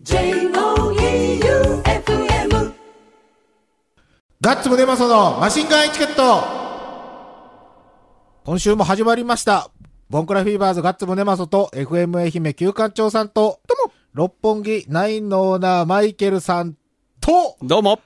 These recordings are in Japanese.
J-O-E-U-F-M ガッツムネマソのマシンガンエチケット今週も始まりました。ボンクラフィーバーズガッツムネマソと FM 愛媛旧館長さんと、とも、六本木ナインのオーナーマイケルさんと、どうも。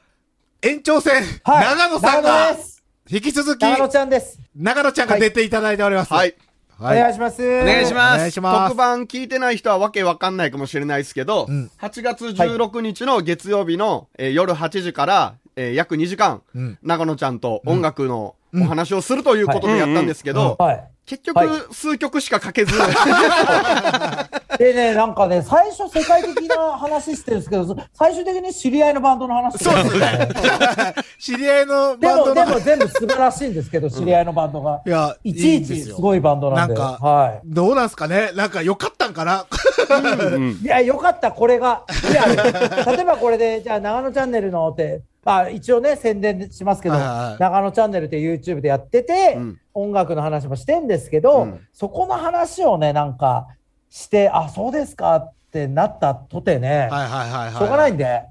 延長戦、はい。長野さん長が野です。引き続き、長野ちゃんです。長野ちゃんが出ていただいております。はい。はい。お願いします。おお願いします。お願いします特。番聞いてない人はわけわかんないかもしれないですけど、ん8月16日の月曜日の、えー夜8時から、えー約2時間、ん長野ちゃんと音楽のお話をするということでやったんですけど、はい。結局、はい数曲しか書けず、でね、なんかね、最初世界的な話してるんですけど、最終的に知り合いのバンドの話してるんですよね。知り合いのでも、でバンドの、も全部素晴らしいんですけど、知り合いのバンドが。いや、いちいちすごいバンドなんで。なんかはどうなんすかね？なんか良かったんかな？い。いや、よかった、これが。いや、例えばこれで、じゃあ、長野チャンネルのって、あ一応ね、宣伝しますけど、はいはいはい長野チャンネルって YouTube でやってて、うん音楽の話もしてんですけど、うんそこの話をね、なんかして、あ、そうですかってなったとてね、はいはいはいはい。しょうがないんで、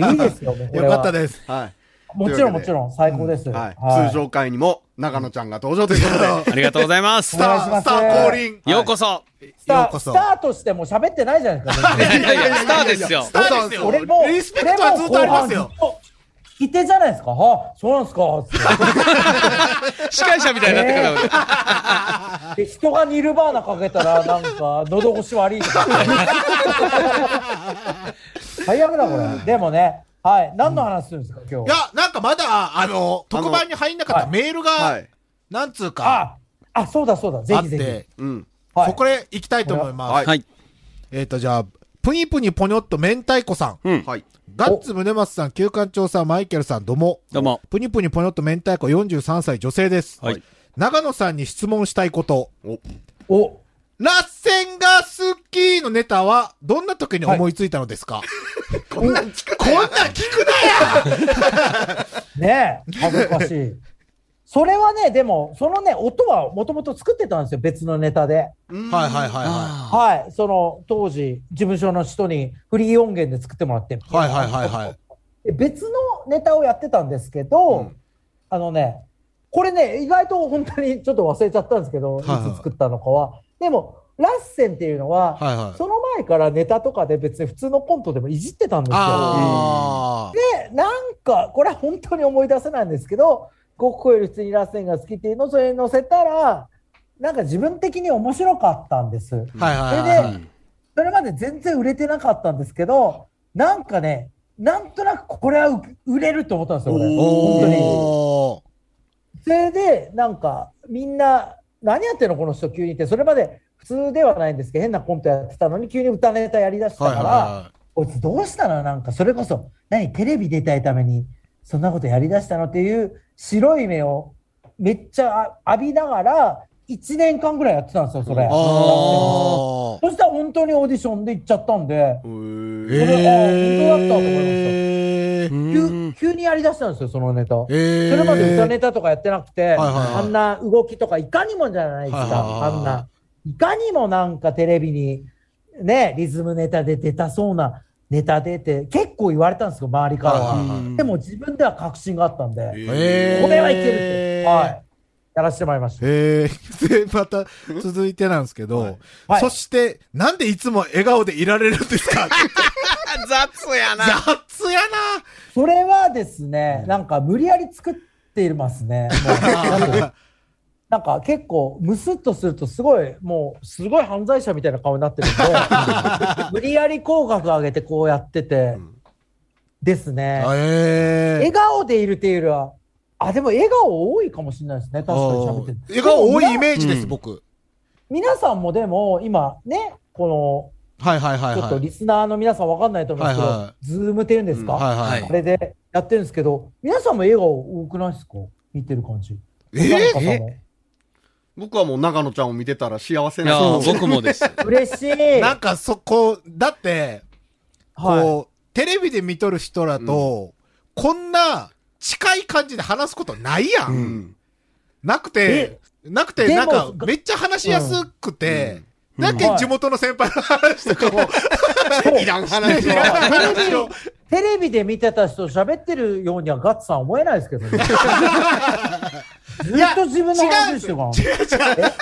もういいですよ、もうこれよは。かったです。はい。もちろんもちろん、最高です。はいはい通常回にも長野ちゃんが登場ということで、ありがとうございます。スター、お願いしますスター降臨。ようこそ。スタようこそースターとしても喋ってないじゃないですか。いやいや、スターですよス。ターですよ。俺も、リスペクトはずっとありますよ。俺も後半ずっと聞き手じゃないですか。はあ、そうなんですか。つって司会者みたいになってから。で人がニルバーナかけたら、なんか、喉越し悪いとか。最悪だ、これ。でもね、はい。何の話するんですか、今日。いや、なんかまだ、あの、特番に入んなかったはいメールがはい、。なんつうか、あ、あ、そうだそうだ。ぜあっひぜひ。て、うん。はいそこで行きたいと思います。はいはい。えっと、じゃあ、ぷにぷにぽにょっと明太子さん。うん。はい。ガッツムネマスさん、旧館長さん、マイケルさん、どうも。どうも。ぷにぷにぽにょっと明太子43歳女性です。はい。長野さんに質問したいこと。お、お、ラッセンが好きのネタは、どんな時に思いついたのですか、こんなん聞く こんなん聞く ねえ、恥ずかしい。それはね、でも、そのね、音はもともと作ってたんですよ、別のネタで。なはいはいはいはあはい、その当時、事務所の人にフリー音源で作ってもらって、い。はいはいはいはい。で別のネタをやってたんですけど、うんあのね、これね、意外と本当にちょっと忘れちゃったんですけど、いはいはいつ作ったのかは。でも、ラッセンっていうのは、はいはい。その前からネタとかで別に普通のコントでもいじってたんですよ。あで、なんか、これは本当に思い出せないんですけど、5個より普通にラッセンが好きっていうのをそれに載せたら、なんか自分的に面白かったんです。あ。はいはいそれではいはい。それまで全然売れてなかったんですけど、なんかね、なんとなくこれはう売れると思ったんですよ、俺。本当に。それで、なんか、みんな、何やってんのこの人急にって、それまで普通ではないんですけど、変なコントやってたのに、急に歌ネタやりだしたはいから、はこいつどうしたの？なんか、それこそ、何？テレビ出たいために、そんなことやりだしたのっていう白い目をめっちゃあ浴びながら、1年間ぐらいやってたんですよ、それ。そしたら本当にオーディションで行っちゃったんで、ー。それあ本当だったと思いましたえー。急急にやりだしたんですよ、そのネタ。えー。それまで歌ネタとかやってなくて、あんな動きとかいかにもじゃないですか、あんな。いかにもなんかテレビにね、リズムネタで出たそうなネタでって結構言われたんですよ、周りからは。でも自分では確信があったんで、えー。これはいけるって。はい。やらせてもらいました。えー、で、また続いてなんですけど、はいそして、なんでいつも笑顔でいられるんですか？雑やな。雑やなそれはですね、なんか無理やり作っていますね。なんか結構、ムスッとするとすごい、もう、すごい犯罪者みたいな顔になってるんで、無理やり口角上げてこうやってて、ですね。え笑顔でいるっていうよりは、あ、でも笑顔多いかもしれないですね。確かに喋ってて。笑顔多いイ。メージです、うん僕。皆さんもでも、今ね、こはいはいはいの、ちょっとはい。リスナーの皆さんわかんないと思うんですけど、はいはズームっていうんですか、はいはい。はいあれでやってるんですけど、皆さんも笑顔多くないですか？見てる感じ。え女の方も僕はもう長野ちゃんを見てたら幸せいやな。僕もです。嬉しい。なんかそこ、だって、はい。こう、テレビで見とる人らと、こんな近い感じで話すことないや。うんん。なくて、なくて、でもなんか、めっちゃ話しやすくて、だけ地元の先輩の話とかも、いらん話テレビを。テレビで見てた人喋ってるようにはガッツさん思えないですけどね。ずっと自分の話してるから。違う違う。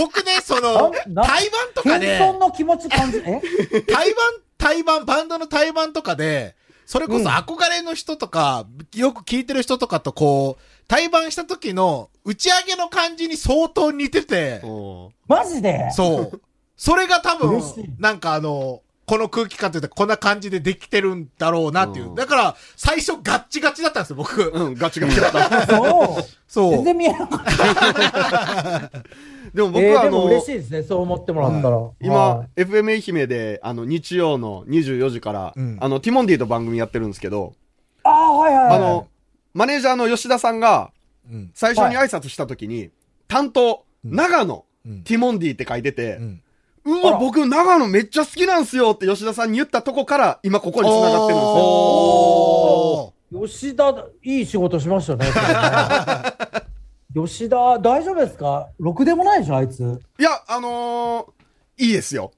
僕ね、その、な？対バンとかで、謙遜の気持ち感じ、え？対バン、対バン、ドの対バンとかで、それこそ憧れの人とか、よく聞いてる人とかとこう、対バンした時の打ち上げの感じに相当似てて、マジで？そう。それが多分なんかあの、この空気感というか、こんな感じでできてるんだろうなっていうう。んだから、最初ガッチガチだったんですよ、僕。うん、ガチガチだった。そう。そう。全然見えなかった。でも僕えーではあの、も嬉しいですね、そう思ってもらったら。今は、FM 愛媛で、あの、日曜の24時から、うんあの、ティモンディと番組やってるんですけど、い、ああ、はいはいはい。あの、マネージャーの吉田さんが、うん。最初に挨拶した時に、担当、長野、うんティモンディって書いててう、ん。うわ、僕、長野めっちゃ好きなんすよって吉田さんに言ったとこから、今ここに繋がってるんですよ。吉田、いい仕事しましたね 吉田、大丈夫ですか？ろくでもないでしょ、あいつ。いや、あのー、いいですよ。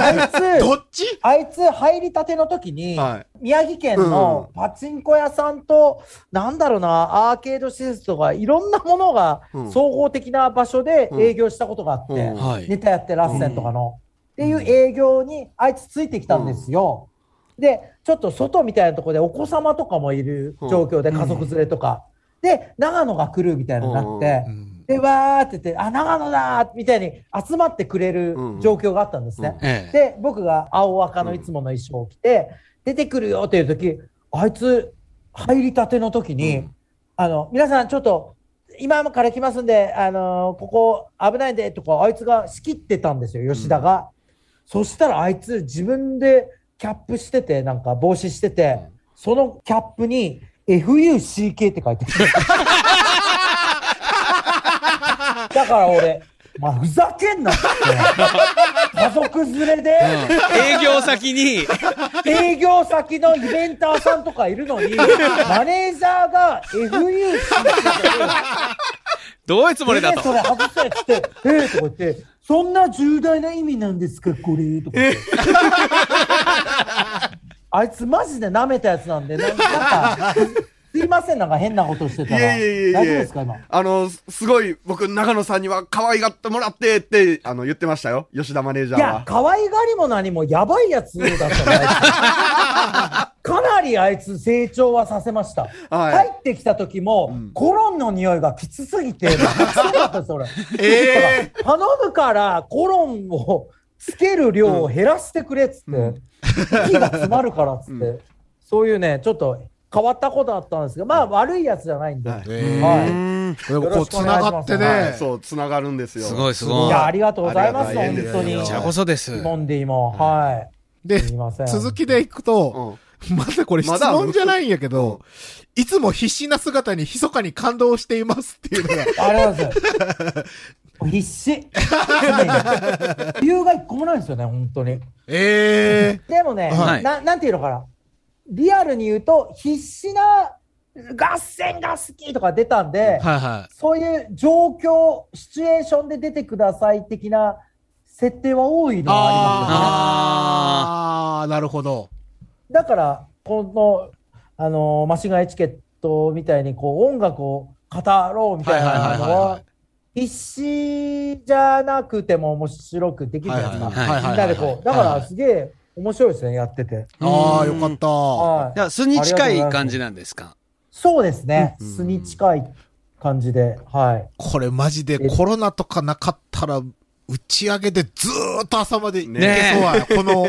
あいつ、どっち？あいつ入りたての時に、はい。宮城県のパチンコ屋さんと、なんだろうな、アーケード施設とか、いろんなものがうん。総合的な場所で営業したことがあって、うん。はい。ネタやってラッセンとかの、っていう営業にあいつついてきたんですよ。で、ちょっと外みたいなところでお子様とかもいる状況で、家族連れとか。で、長野が来るみたいになって、うんで、わーって言って、あ、長野だーみたいに集まってくれる状況があったんですね。で、僕が青赤のいつもの衣装を着て、出てくるよっていう時、あいつ、入りたての時に、あの、皆さんちょっと、今から来ますんで、あのーここ危ないんで、とか、あいつが仕切ってたんですよ、吉田が。そしたらあいつ自分でキャップしてて、なんか帽子してて、そのキャップに FUCK って書いてる。だから俺、まあ、ふざけんなって。家族連れで、営業先に、営業先のイベンターさんとかいるのに、マネージャーが FU どういうつもりだでと。それ外せっつって、えー、とか言って、そんな重大な意味なんですか、これ。とか言って。あいつマジで舐めたやつなんで、なんか、すいません、なんか変なことしてたら。いやいやいやいや大丈夫ですか、今？あの、すすごい、僕、長野さんには可愛がってもらってって、あの、言ってましたよ。吉田マネージャいやーは、。可愛がりも何もやばいやつだったかなりあいつ成長はさせました。はい入ってきた時も、コロンの匂いがきつすぎて、きつかったです、俺。ええ頼むから、コロンをつける量を減らしてくれっつって、息が詰まるからっつって、そういうね、ちょっと変わったことあったんですけど、まあ悪いやつじゃないんで。はいえはいこう、繋がってはいね。そう、繋がるんですよ。すごいすごい。いや、ありがとうございます、本当に。こちらこそです。モンディも、はい。で、すみません。続きでいくと、まだこれ質問じゃないんやけど、いつも必死な姿に密かに感動していますっていうのが、ありがとうございます。必死。理由が一個もないんですよね、本当に。ええでもね、はいななんていうのかな。リアルに言うと、必死な合戦が好きとか出たんで、はいはそういう状況、シチュエーションで出てください的な設定は多いのはありますよね。ああ、なるほど。だから、この、あのーマシンガンエチケットみたいに、こう、音楽を語ろうみたいなのは必死じゃなくても面白くできるじゃないですか。みんなでこう。だから、すげえ面白いですね、やってて。ああ、よかった。はいい。や、素に近い感じなんですか？そうですね。素に近い感じで、はい。これマジでコロナとかなかったら、打ち上げでずーっと朝までいけそうや、この、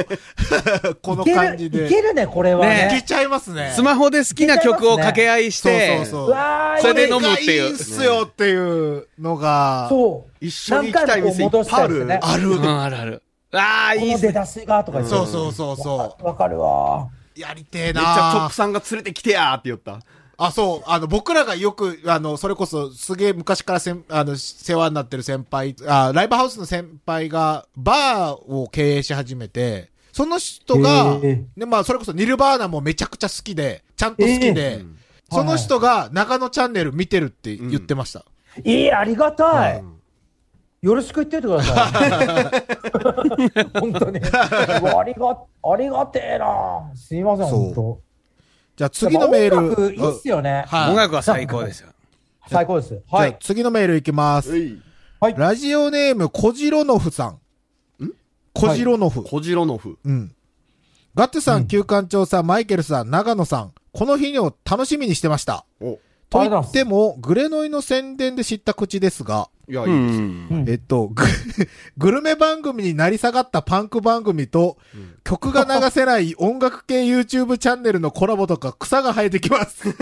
この感じで。いけるね、これはねいけね。ちゃいますね。スマホで好きな曲を掛け合いして、そうそうそう。それで飲むっていういいっすよっていうのが、そう。一緒に行きたい店いっぱいある。ある。うん、あるある。ああ、いこいっすね。の出だしがとか言ってそうそうそうそわかるわ。う。やりてえめっちゃなチョップさんが連れてきてやーって言った。あ、そう。あの、僕らがよく、あの、それこそ、すげえ昔からせん、あの、世話になってる先輩、あ、ライブハウスの先輩が、バーを経営し始めて、その人が、えで、まあ、それこそニルバーナもめちゃくちゃ好きで、ちゃんと好きで、うんその人が長野チャンネル見てるって言ってました。いい、ありがたい。よろしく言っておいてください。本当に。ありが、ありがてえな。すいません、本当。じゃあ次のメール。音楽いいっすよね。はい音楽は最高ですよ。最高です。じゃあはい。次のメールいきます。はい。ラジオネーム、コジロノフさん。ん？コジロノフ。コジロノフ。うん。ガッツさん、旧館長さん、マイケルさん、長野さん、この日を楽しみにしてました。お。と言っても、グレノイの宣伝で知った口ですが、いや、ういいです。ん。うんえっと、グ グルメ番組になり下がったパンク番組と、曲が流せない音楽系 YouTube チャンネルのコラボとか草が生えてきます。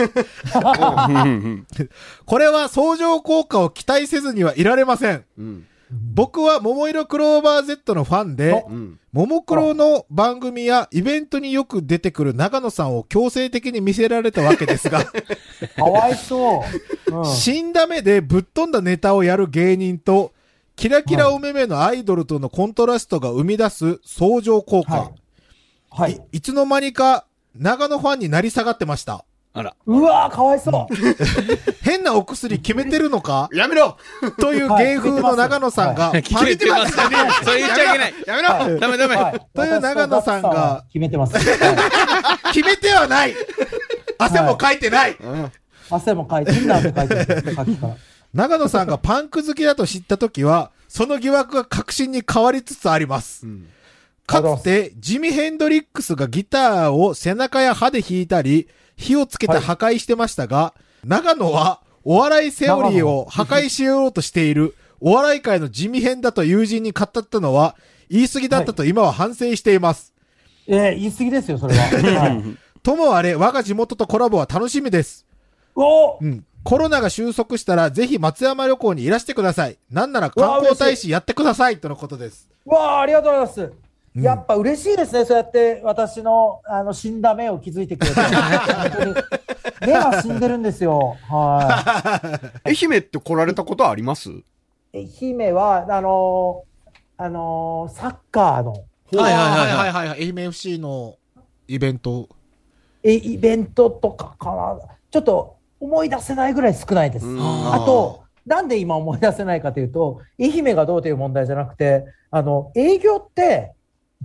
これは相乗効果を期待せずにはいられません。うん。僕は桃色クローバー Z のファンで、うん。ももクロの番組やイベントによく出てくる長野さんを強制的に見せられたわけですが、かわいそう。うん。死んだ目でぶっ飛んだネタをやる芸人と、キラキラお目目のアイドルとのコントラストが生み出す相乗効果。はいはいい。いつの間にか長野ファンになり下がってました。あら。うわーかわいそう。変なお薬決めてるのか？やめろという芸風の長野さんが、決めてますね。それ言っちゃいけない。やめろはいダメダメ。はいという長野さんが決めてます。は い決めてはない汗もかいてない、汗もかいて、な汗かいてる。さっきから。長野さんがパンク好きだと知ったときは、その疑惑が確信に変わりつつあります。んかつて、ジミ・ヘンドリックスがギターを背中や歯で弾いたり、火をつけて破壊してましたが、長野はお笑いセオリーを破壊しようとしている、お笑い界の地味編だと友人に語ったのは、言い過ぎだったと今は反省しています。えー、言い過ぎですよ、それは。はい、ともあれ、我が地元とコラボは楽しみです。おうん。コロナが収束したら、ぜひ松山旅行にいらしてください。なんなら観光大使やってください。とのことです。わあ、ありがとうございます。うんやっぱ嬉しいですね、そうやって私のあの死んだ目を気づいてくれて。本当に目が死んでるんですよ。は愛媛って来られたことあります？い。愛媛は、あのーあのーサッカーのはいはいはいはいはい。愛媛 FC のイベント。えイベントとかかな。ちょっと思い出せないぐらい少ないです。うんあと、なんで今思い出せないかというと、愛媛がどうという問題じゃなくて、あの、営業って、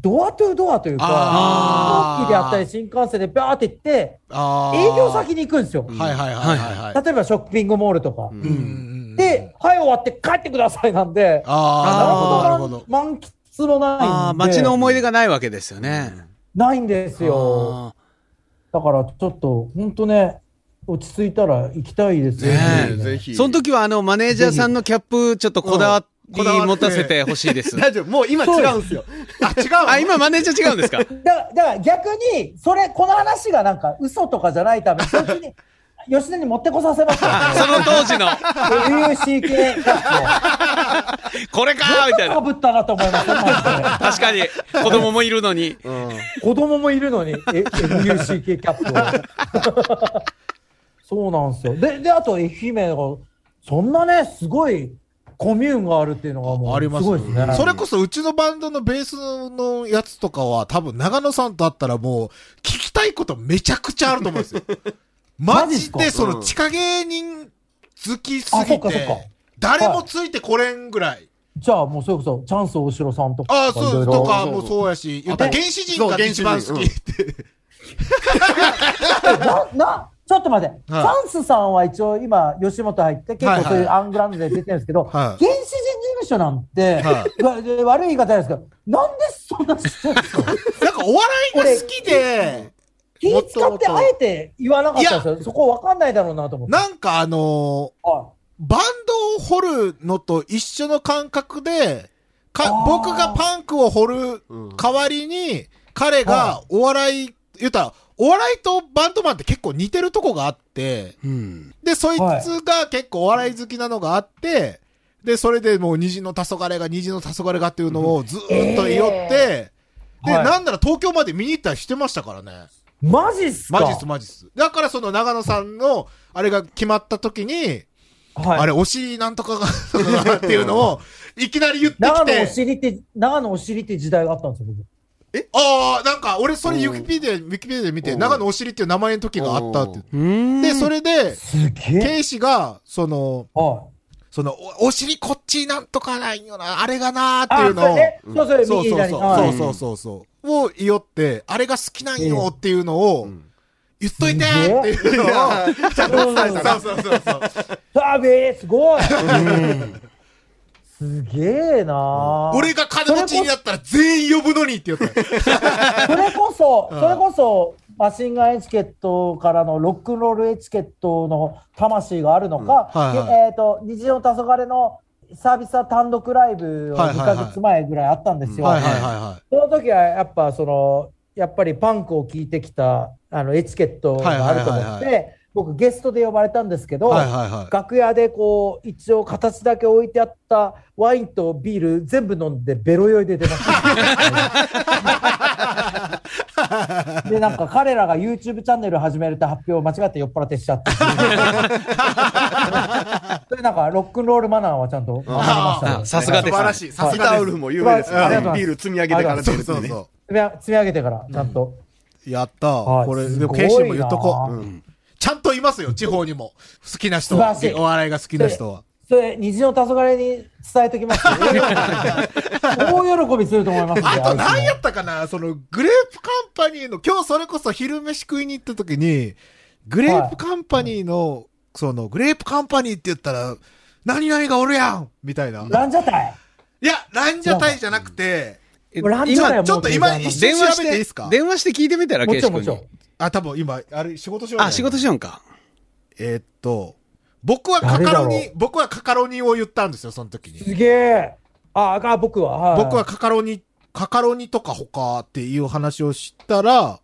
ドアトゥドアというか、飛行機であったり新幹線でバーって行って、営業先に行くんですよ。はいはいはいはいはい。例えばショッピングモールとか。うんで、はい、終わって帰ってくださいなんで、ああ、なるほど、なるほど。満喫もないんで。ああ、街の思い出がないわけですよね。ないんですよ。だからちょっと、本当ね、落ち着いたら行きたいですよねえぜひ。その時はあの、マネージャーさんのキャップちょっとこだわこだわ持たせてほしいです。大丈夫。もう今違うんすよ。あ、違うあ、今マネージャー違うんですか？だから、だから逆に、それ、この話がなんか嘘とかじゃないために、そっちに、吉田に持ってこさせましたその当時の、ッこれかーみたい。なか。ぶったなと思いますマジで確かに、子供もいるのに。うん。子供もいるのに、え FUC 系キャップを。そうなんですよ。で、で、あと愛媛が、そんなね、すごいコミューンがあるっていうのがもう、ありますすごいですね。それこそうちのバンドのベースのやつとかは多分長野さんと会ったらもう聞きたいことめちゃくちゃあると思うんですよ。マ マジでその地下芸人好きすぎて、誰もついてこれんぐらい。じゃあもうそれこそ、チャンス大城さんとか。ああ、そうとかもそうやし、言ったら原始人が一番好きって。な、な、ちょっと待って、チはい。ャンスさんは一応今、吉本入って、結はいはい。構そういうアングラウンドで出てるんですけど、はい。原始人事務所なんて、はわで悪い言い方ですけど、なんでそんなちっちゃいんですか？なんかお笑いが好きで、気使ってあえて言わなかったんですよ。そこ分かんないだろうなと思って。なんかあのーはバンドを掘るのと一緒の感覚で、僕がパンクを掘るうん代わりに、彼がはお笑い、言ったら、お笑いとバンドマンって結構似てるとこがあって、うん。で、そいつが結構お笑い好きなのがあって、で、それでもう虹の黄昏が、虹の黄昏がっていうのをずーっと言って、で、はいなんなら東京まで見に行ったりしてましたからね。い、マジっすか？マジっす、マジっす。だからその長野さんの、あれが決まった時に、はい、あれ、お尻なんとかが、っていうのを、いきなり言ってき長野おて、尻って、長野お尻って時代があったんですよ、僕。ああ、なんか、俺、それ、うんユキピディア、ウィキペディアで見て、うん長野お尻っていう名前の時があったって。うんで、それで。警視が、その、はその、おお尻こっちなんとかないよな、あれがなーっていあ、うのを、それね。そうそう、そう。そうそう、はいそうそうを言おって、あれが好きなんよっていうのを、言っといてーっていうのを、ちゃんと伝えたな。そうそうそうそう。すごい。すげえな俺が金持ちになったら全員呼ぶのにって言った。それこそ、それこそ、マシンガンエチケットからのロックンロールエチケットの魂があるのか、うんはいはいでえっ、と、虹の黄昏のサービス単独ライブを2はいはいはいヶ月前ぐらいあったんですよ。はいはいはいはい。その時はやっぱその、やっぱりパンクを聞いてきたあのエチケットがあると思はいはいはいって、僕ゲストで呼ばれたんですけど、はいはいはい。楽屋でこう、一応形だけ置いてあったワインとビール全部飲んでベロ酔いで出ました。で、なんか彼らが YouTube チャンネル始めるって発表を間違って酔っ払ってしちゃって。それなんかロックンロールマナーはちゃんと守りましたねあさすがです素晴らしい。さすギが。ターウルフも有名ですありがとうございますビール積み上げてから出そうるってね。そうそ積み上げてから、ちゃんと。う。やったはいこれ、でも、ケイシーも言っとこなう。うんちゃんといますよ、地方にも。好きな人は。お笑いが好きな人は。それ、虹の黄昏に伝えときます。大喜びすると思いますあと何やったかな？その、グレープカンパニーの、今日それこそ昼飯食いに行った時に、グレープカンパニーの、その、グレープカンパニーって言ったら、何々がおるやんみたいな。ランジャタイ？いや、ランジャタイじゃなくて、ランジャタイはもうちょっと今一瞬電話して調べていいですか、電話して聞いてみたら、もケイシ君にちろんもちろん。。あ、多分今、あれ、仕事しようあ、仕事しようんか。えーっと、僕はカカロニ、僕はカカロニを言ったんですよ、その時に。すげえ。あ、あ、僕は。はい僕はカカロニ、カカロニとか他っていう話をしたら、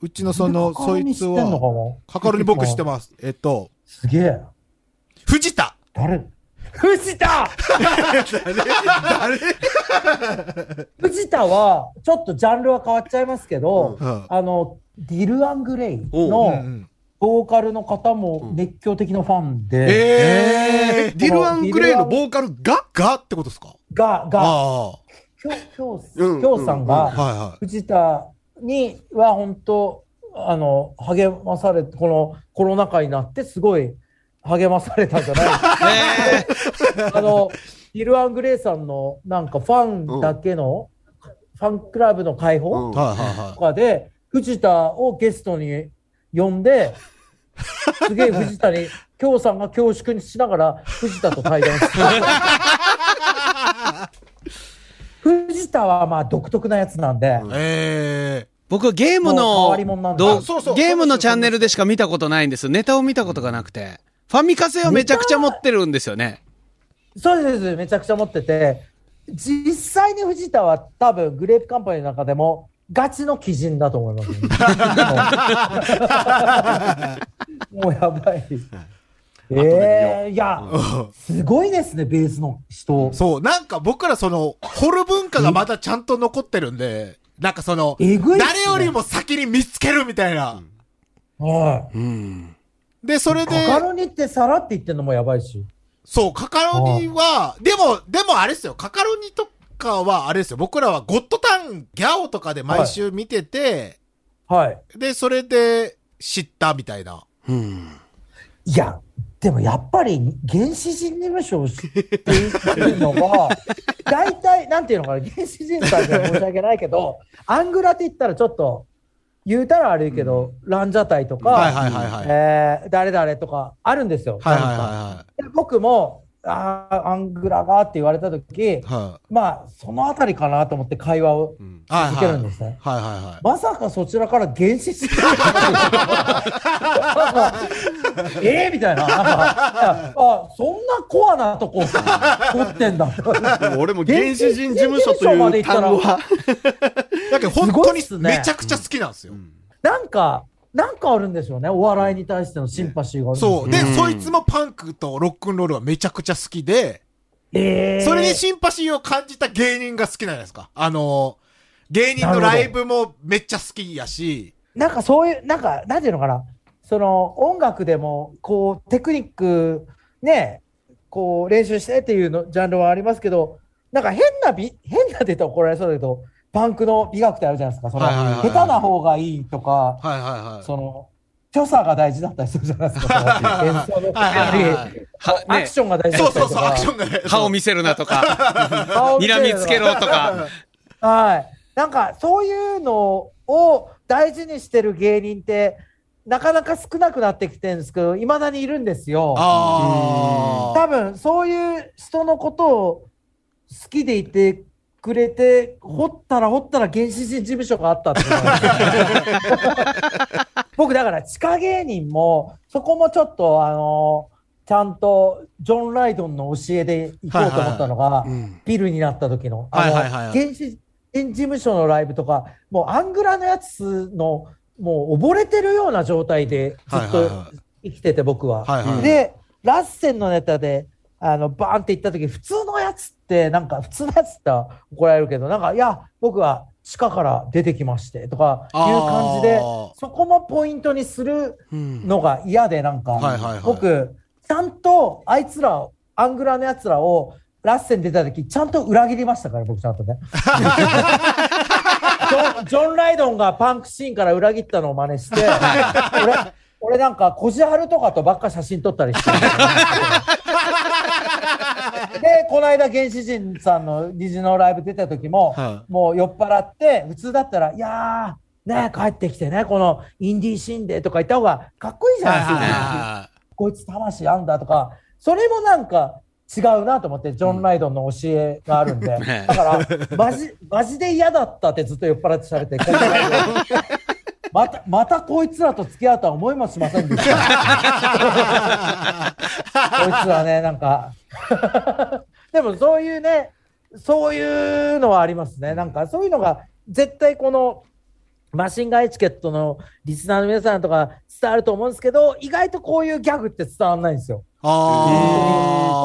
うちのその、そいつは、もカカロニ僕知ってます。えっと、すげえ。藤田誰？藤田 藤田は、ちょっとジャンルは変わっちゃいますけど、うんあの、ディル・アングレイのんボーカルの方も熱狂的なファンで、ええ、ディル・アングレイのボーカルが？ー、が？ってことですか？が、が、あきょきょうんう、きょうさんあ。が。藤田には本当、あの、励まされて、このコロナ禍になってすごい励まされたんじゃないあの、ディル・アングレイさんのなんかファンだけの、ファンクラブの開放うん。はいはいはとかで、藤田をゲストに呼んで、すげえ藤田に、京さんが恐縮にしながら藤田と対談して 藤田はまあ独特なやつなんで、い。え僕はゲームのゲームのチャンネルでしか見たことないんです。ネタを見たことがなくて。ファミカセはめちゃくちゃ持ってるんですよね。そうですそうです、めちゃくちゃ持ってて、実際に藤田は多分グレープカンパニーの中でもガチの鬼人だと思います、も うもうやばい。ええいや、ーすごいですね、ベースの人。そう、なんか僕らその、掘る文化がまだちゃんと残ってるんで、なんかその、ね誰よりも先に見つけるみたいな。はい。うん。で、それで、カカロニってさらって言ってんのもやばいし。そう、カカロニは、でも、でもあれですよ、カカロニとかはあれですよ、僕らはゴッドタン、ギャオとかで毎週見てて、はい。で、それで知ったみたいな。うん。いや、でもやっぱり原始人事務所を知っているのが、大体、なんていうのかな、原始人さんには申し訳ないけど、アングラって言ったらちょっと、言うたら悪いけど、ランジャタイとか、はいはいはいはい。えー誰々とかあるんですよ。はいはいはで僕も、あーアングラがって言われたとき、いはい。はい。まあ、そのあたりかなと思って会話をうんはい続けるんですね。はいはいはい。まさかそちらから原始人ええみたいな。なんかあ、そんなコアなとこ取ってんだ。俺も原始人事務所という単語は、だけど本当にめちゃくちゃ好きなんですよ。なんか、なんかあるんでしょうね。お笑いに対してのシンパシーがあるそう。で、うんそいつもパンクとロックンロールはめちゃくちゃ好きで、ええそれにシンパシーを感じた芸人が好きなんですか？あの、芸人のライブもめっちゃ好きやし、なんかそういう、なんか、なんていうのかな？その、音楽でも、こう、テクニック、ね、こう、練習してっていうの、ジャンルはありますけど、なんか変な美、変なって言ったら怒られそうだけど、パンクの美学ってあるじゃないですか。その、下手な方がいいとか、はいはいはい。その、所作が大事だったりするじゃないですか。演奏のアクションが大事だそうそうそう、ったりとか。アクションがね。歯を見せるなとか、睨みつけろとか。はい。なんか、そういうのを大事にしてる芸人って、なかなか少なくなってきてるんですけど、いまだにいるんですよ。あ多分、そういう人のことを好きでいてくれて、掘ったら掘ったら原始人事務所があったって 僕、だから地下芸人も、そこもちょっと、あの、ちゃんとジョン・ライドンの教えで行こうと思ったのが、うん。ビルになった時の、はいあの、原始人事務所のライブとか、もうアングラのやつの、もう溺れてるような状態でずっとは生きてて、僕は。はいはいで、ラッセンのネタで、あの、バーンって言った時、普通のやつって、なんか、普通のやつって怒られるけど、なんか、いや、僕は地下から出てきまして、とかいう感じでそこもポイントにするうんのが嫌で、なんか、僕、ちゃんとあいつらを、アングラのやつらを、ラッセン出た時、ちゃんと裏切りましたから、僕ちゃんとね。ジョンジョン・ライドンがパンクシーンから裏切ったのを真似して、俺、俺なんか、こじはるとかとばっか写真撮ったりして。で、この間、原始人さんの虹のライブ出た時も、はもう酔っ払って、普通だったら、いやー、ね帰ってきてね、このインディーシーンでとか言った方がかっこいいじゃないですか。はこいつ魂あんだとか、それもなんか違うなと思って、ジョン・ライドンの教えがあるんで。だから、マジ、マジで嫌だったってずっと酔っ払ってされて、また、またこいつらと付き合うとは思いもしませんでした。こいつはね、なんか、でもそういうね、そういうのはありますね。なんかそういうのが絶対このマシンガンエチケットのリスナーの皆さんとか伝わると思うんですけど、意外とこういうギャグって伝わらないんですよ。ああ。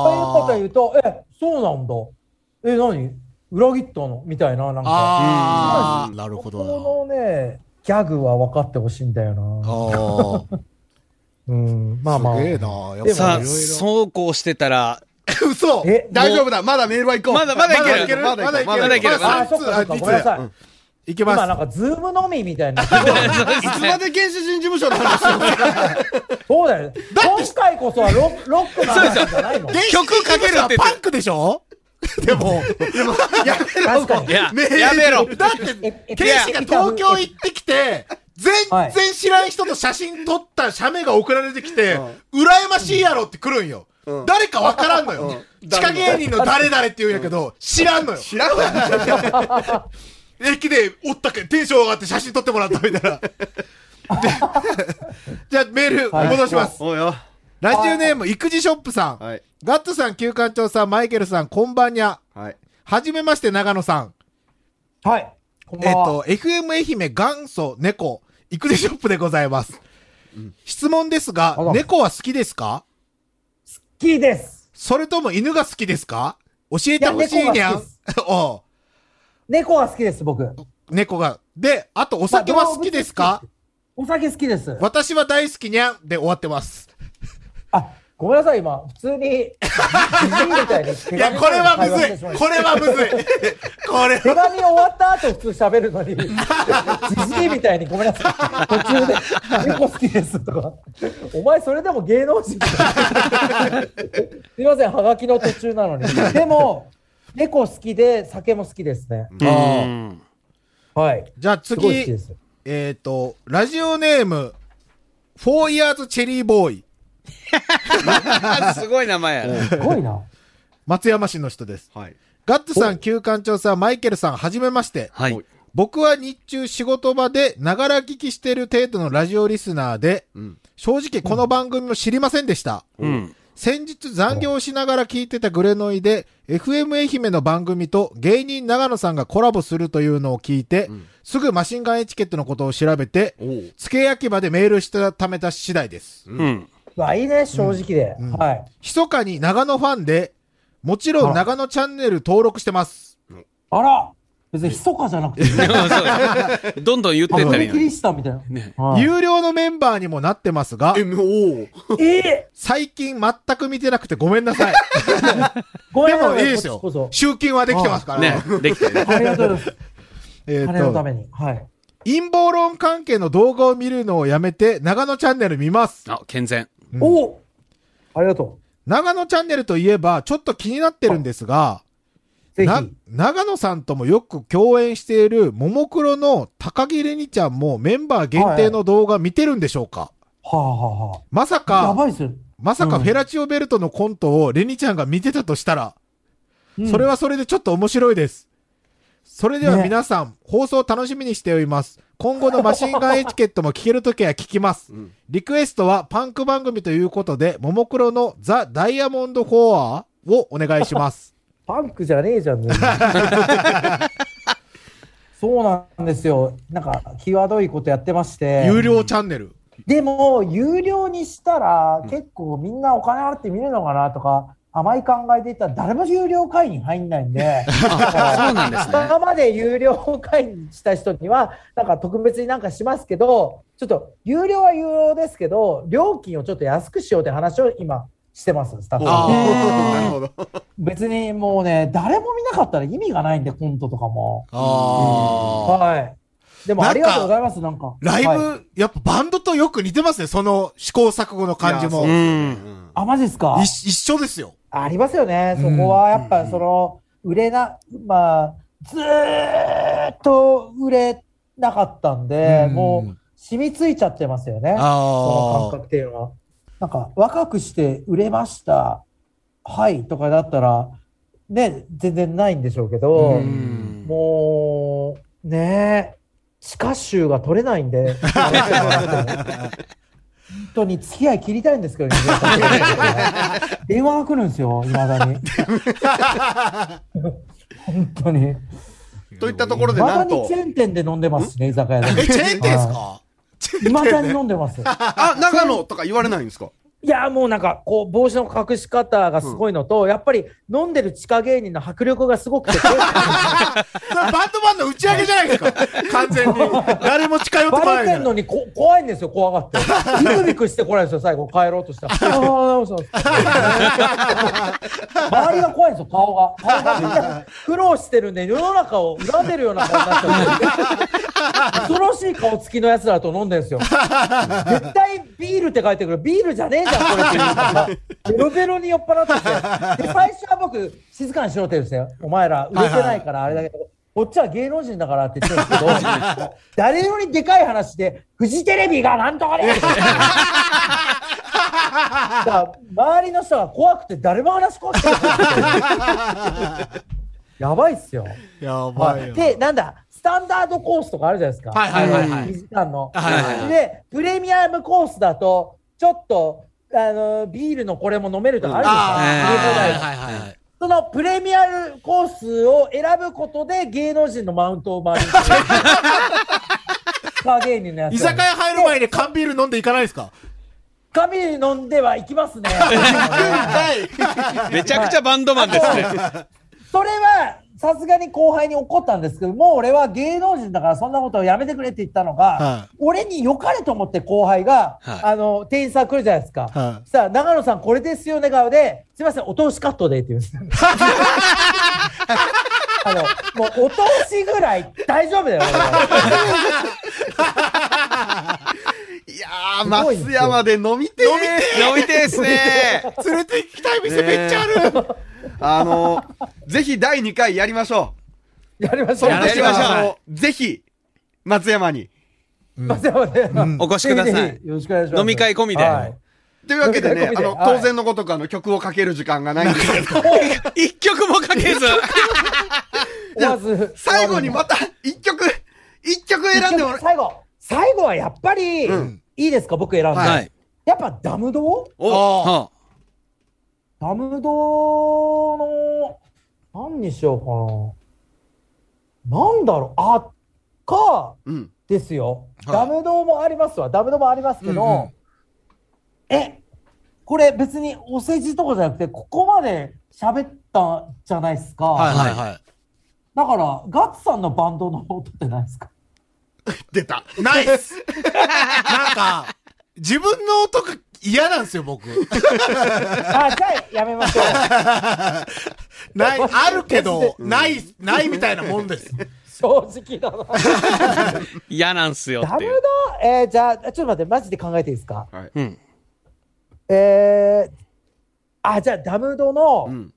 こういうこと言うと、え、そうなんだ。え、何？裏切ったの？みたいな、なんか。ああ、なるほこどな。のね、ギャグは分かってほしいんだよな。ああ。うん、まあまあ。すげえな。やっでもさあ、そうこうしてたら、ろ。嘘え、大丈夫だ。まだメールは行こう。まだまだいけるまだいける？まだいけるまだいける。あ、そっかそっか、ごめんなさい。いけます。今なんか、ズームのみみたいな。いつまで原始人事務所の話をそうだよ。今回こそはロッロックな話じゃないの曲かけるって言ってパンクでしょ？でも、確かにい。や、やめろ。だって、ええケイシが東京行ってきて、全然知らん人と写真撮った写メが送られてきて、羨ましいやろって来るんよ。うん誰かわからんのよ。うん地下芸人の誰々って言うんやけど、知らんのよ。知らんわ。駅でおったけ、テンション上がって写真撮ってもらったみたいな。でじゃあメールはい戻します。おうよ。ラジオネーム、育児ショップさん。はい。ガッツさん、旧館長さん、マイケルさん、こんばんにゃ。はい。はじめまして、長野さん。はい。こんえっ、ばんは。と、FM 愛媛元祖猫、育児ショップでございます。質問ですが猫は好きですか？好きです。それとも犬が好きですか？教えてほしいにゃん。おう猫が好きです、僕。猫が。で、あとお酒は好きですか？お酒好きです。私は大好きにゃんで終わってます。あ、ごめんなさい、今、普通に、いみたいに手いや、紙これはむずい。これはむずい。これ 手紙終わった後普通喋るのに、じじいみたいにごめんなさい。途中で、猫好きですとか。お前それでも芸能人だ すいません、はがきの途中なのに。でも、猫好きで酒も好きですね。はい。じゃあ次。えっ、と、ラジオネーム、フォーイヤーズチェリーボーイ、すごい名前やね。すごいな。松山市の人です。はい。ガッツさん、旧館長さん、マイケルさん、はじめまして。はい。僕は日中仕事場で、ながら聞きしてる程度のラジオリスナーで、うん。正直この番組も知りませんでした。うん。先日残業しながら聞いてたグレノイで、FM 愛媛の番組と芸人長野さんがコラボするというのを聞いて、うんすぐマシンガンエチケットのことを調べて、おう。付け焼き場でメールして貯めた次第です。うん。うわ、いいね、正直で。うんはい。密かに長野ファンで、もちろん長野チャンネル登録してます。あら別に密かじゃなくて、どんどん言ってったり切りしたみたいな。ねはい有料のメンバーにもなってますがえ、、もう、え最近全く見てなくてごめんなさい。ごめでんなさいもいいですよ。集金はできてますからね。できてありがとうございます。えっ金のたと、めに。はい。陰謀論関係の動画を見るのをやめて、長野チャンネル見ます。あ、健全。おありがと長野チャンネルといえば、ちょっと気になってるんですが、長野さんともよく共演している、ももクロの高木れにちゃんもメンバー限定の動画見てるんでしょうか、はあはあはあ。やまさか、ばいっすよ。まさかうんフェラチオベルトのコントをレニちゃんが見てたとしたら、うんそれはそれでちょっと面白いです。それではね皆さん、放送楽しみにしております。今後のマシンガンエチケットも聞けるときは聞きます。うんリクエストはパンク番組ということで、ももクロのザ・ダイヤモンド・フォアをお願いします。パンクじゃねえじゃん、ね、そうなんですよ。なんか、際どいことやってまして。有料チャンネル。でも、有料にしたら、結構みんなお金払って見るのかなとか、甘い考えで言ったら誰も有料会員入んないんで、そうなんですね。今まで有料会員した人には、なんか特別になんかしますけど、ちょっと有料は有料ですけど、料金をちょっと安くしようって話を今してます、スタッフあさんーなるほど。別にもうね、誰も見なかったら意味がないんで、コントとかも。ああ。はい。でもありがとうございます、なんか。ライブ、はいやっぱバンドとよく似てますね、その試行錯誤の感じも。うですよねあ、マジですか？一一緒ですよ。ありますよね。そこはやっぱその、売れな、まあ、ずーっと売れなかったんで、うんもう染みついちゃってますよね。そのあ感覚っていうのは。なんか、若くして売れました。はい、とかだったら、ね、全然ないんでしょうけど、うんもう、ね地下臭が取れないんで、本当に付き合い切りたいんですけどね、電話が来るんですよ、いまだに。本当に。といったところいでなんとまだにチ、ェーン店で飲んでますしね、居酒屋で。あ。え、チェーン店ですか？いまだに飲んでます。あ、長野とか言われないんですか？いや、もうなんか、こう、帽子の隠し方がすごいのと、やっぱり飲んでる地下芸人の迫力がすごくて、バンドマンの打ち上げじゃないですか。完全に。誰も近寄ってこないバレてんのにこ怖いんですよ、怖がって。ビクビクしてこないんですよ、最後、帰ろうとしたら。ああ、そうそう周りが怖いんですよ、顔が。顔がみんな苦労してるんで、世の中を恨んでるような顔になっちゃって。恐ろしい顔つきのやつらと飲んでるんですよ。絶対ビールって書いてくる。ビールじゃねえじゃん、これっていうか。ベロベロに酔っ払ってて。で、最初は僕、静かにしろって言うんですよ。お前ら、売れてないから、あれだけど。こっちは芸能人だからって言ってるんですけど、誰よりでかい話で、フジテレビがなんとかね周りの人が怖くて誰も話し怖くて。やばいっすよ。やばいよ。で、なんだ、スタンダードコースとかあるじゃないですか。はいはいはいはい2時間の。はいはいはいで、プレミアムコースだと、ちょっと、あの、ビールのこれも飲めるとかあるじゃないですか。あーはいはいはいはい。そのプレミアムコースを選ぶことで芸能人のマウントを回る。スター芸人のやつ。居酒屋入る前に缶ビール飲んでいかないですか？紙飲んでは行きますね。めちゃくちゃバンドマンですね。それは、さすがに後輩に怒ったんですけど、もう俺は芸能人だからそんなことをやめてくれって言ったのが、は俺に良かれと思って後輩が、はいあの、店員さん来るじゃないですか。はいさあ、長野さんこれですよね顔で、すいません、お通しカットでって言うんですよ。あの、もうお通しぐらい大丈夫だよ、いやー、松山で飲みて飲みて飲みてえっすね。連れて行きたい店めっちゃある。あの、ぜひ第2回やりましょう。やりましょう。その時やりましょうぜひ、松山に。松山で、お越しください。よろしくお願いします。飲み会込みではいというわけでね、あの、はい当然のごとくあの、曲をかける時間がないんですけど、一曲もかけず。まず、最後にまた、一曲、一曲選んでもら最後、最後はやっぱり、うんいいですか、僕選んで。はい。やっぱダムドおダムドの、何にしようかな。なんだろう、あ、か、うん。ですよ。はいダムドもありますわ。ダムドもありますけど、うんうんえ、これ別にお世辞とかじゃなくて、ここまで喋ったじゃないですか。はいはいはい。だから、ガッツさんのバンドの音ってないですか？出た。ナイス なんか、自分の音が嫌なんですよ、僕。あ、じゃあやめましょう。ない、あるけど、ない、ないみたいなもんです。正直だな。嫌なんすよダムってえー、じゃあ、ちょっと待って、マジで考えていいですか？はい。うん。えー、あ、じゃあ、ダムドの、うん。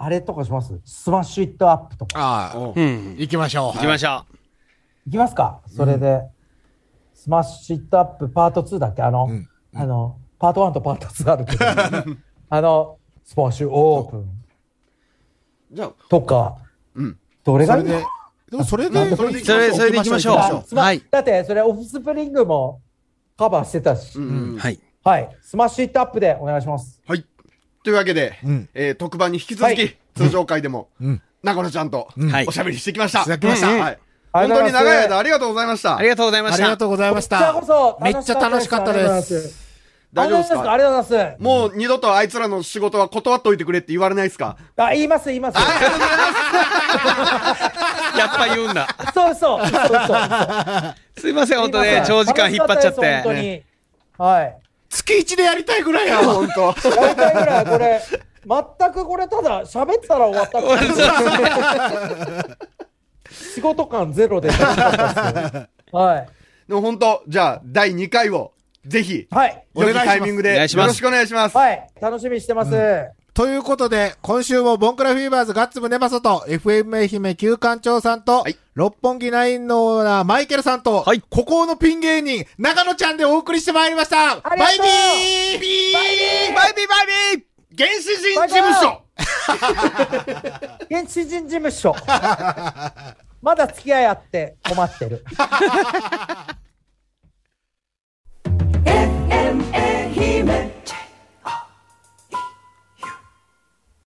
あれとかします？スマッシュイットアップとか。ああ、おううん。行きましょう。行きましょいきますか？それで、スマッシュイットアップパート2だっけ？あの、うんあの、パート1とパート2あるけど、あの、スマッシュオープンじゃあ、とか、うん。どれがいいの？それで、でもそれで、それでそれそれで行きましょうはいだって、それオフスプリングもカバーしてたし、うんうんう。はい。はい。スマッシュイットアップでお願いします。はい。というわけで、うんえー特番に引き続き、はい通常回でも、うん。中野ちゃんと、おしゃべりしてきました。いただきましたはい。本当に長い間ありがとうございました。ありがとうございました。ありがとうございました。こちらこそめっちゃ楽しかったです。大丈夫ですか？ありがとうございます。もう二度とあいつらの仕事は断っといてくれって言われないですか？あ、言います、言います。やっぱ言うんだ。そうそう。そうそう。すいません、本当ね、長時間引っ張っちゃっ楽しかたです本当て。に。はい。月1でやりたいぐらいやわ。本当。やりたいぐらい、これ、全くこれ、ただ喋ったら終わった 仕事感ゼロで。はい。でも本当、じゃあ、第2回を、ぜひ、はい。良きタイミングで、お願いしますよろしくお願いします。はい。楽しみにしてます。ということで、今週もボンクラフィーバーズガッツムネマソと、FM 愛媛旧館長さんと、はい六本木ナインのオーナーマイケルさんと、はい孤高のピン芸人、長野ちゃんでお送りしてまいりました。ありがとうバイビービーバイビーバイビー原始人事務所現地人事務所。まだ付き合いあって困ってる。He